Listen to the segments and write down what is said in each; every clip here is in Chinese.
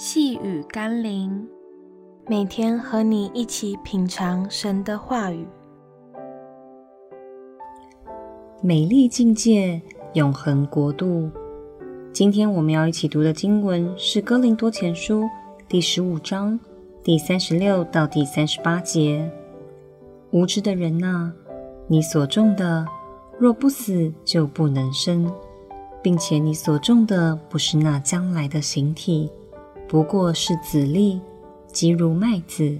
细雨甘霖，每天和你一起品尝神的话语。美丽境界，永恒国度。今天我们要一起读的经文是《哥林多前书》第十五章第三十六到第三十八节。无知的人哪，你所种的，若不死，就不能生，并且你所种的不是那将来的形体。不过是籽粒，即如麦子，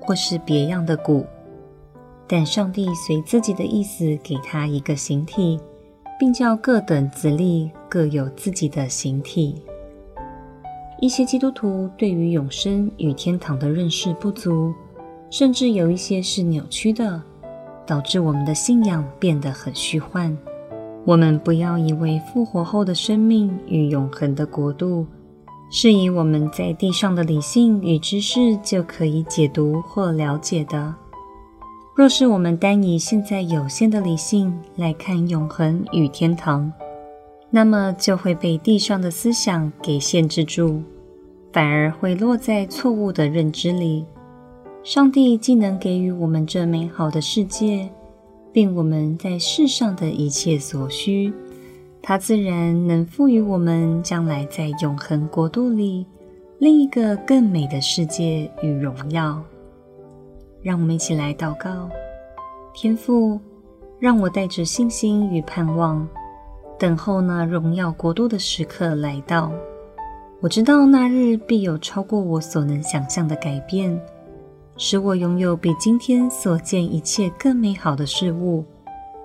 或是别样的谷。但上帝随自己的意思给他一个形体，并叫各等籽粒各有自己的形体。一些基督徒对于永生与天堂的认识不足，甚至有一些是扭曲的，导致我们的信仰变得很虚幻。我们不要以为复活后的生命与永恒的国度，是以我们在地上的理性与知识就可以解读或了解的。若是我们单以现在有限的理性来看永恒与天堂，那么就会被地上的思想给限制住，反而会落在错误的认知里。上帝既能给予我们这美好的世界，并我们在世上的一切所需。他自然能赋予我们将来在永恒国度里另一个更美的世界与荣耀。让我们一起来祷告：天父，让我带着信心与盼望，等候那荣耀国度的时刻来到。我知道那日必有超过我所能想象的改变，使我拥有比今天所见一切更美好的事物。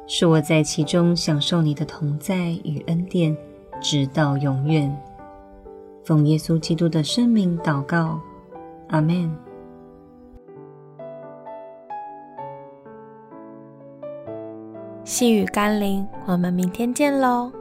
是我在其中享受你的同在与恩典，直到永远。奉耶稣基督的圣名祷告，阿门。细雨甘霖，我们明天见喽。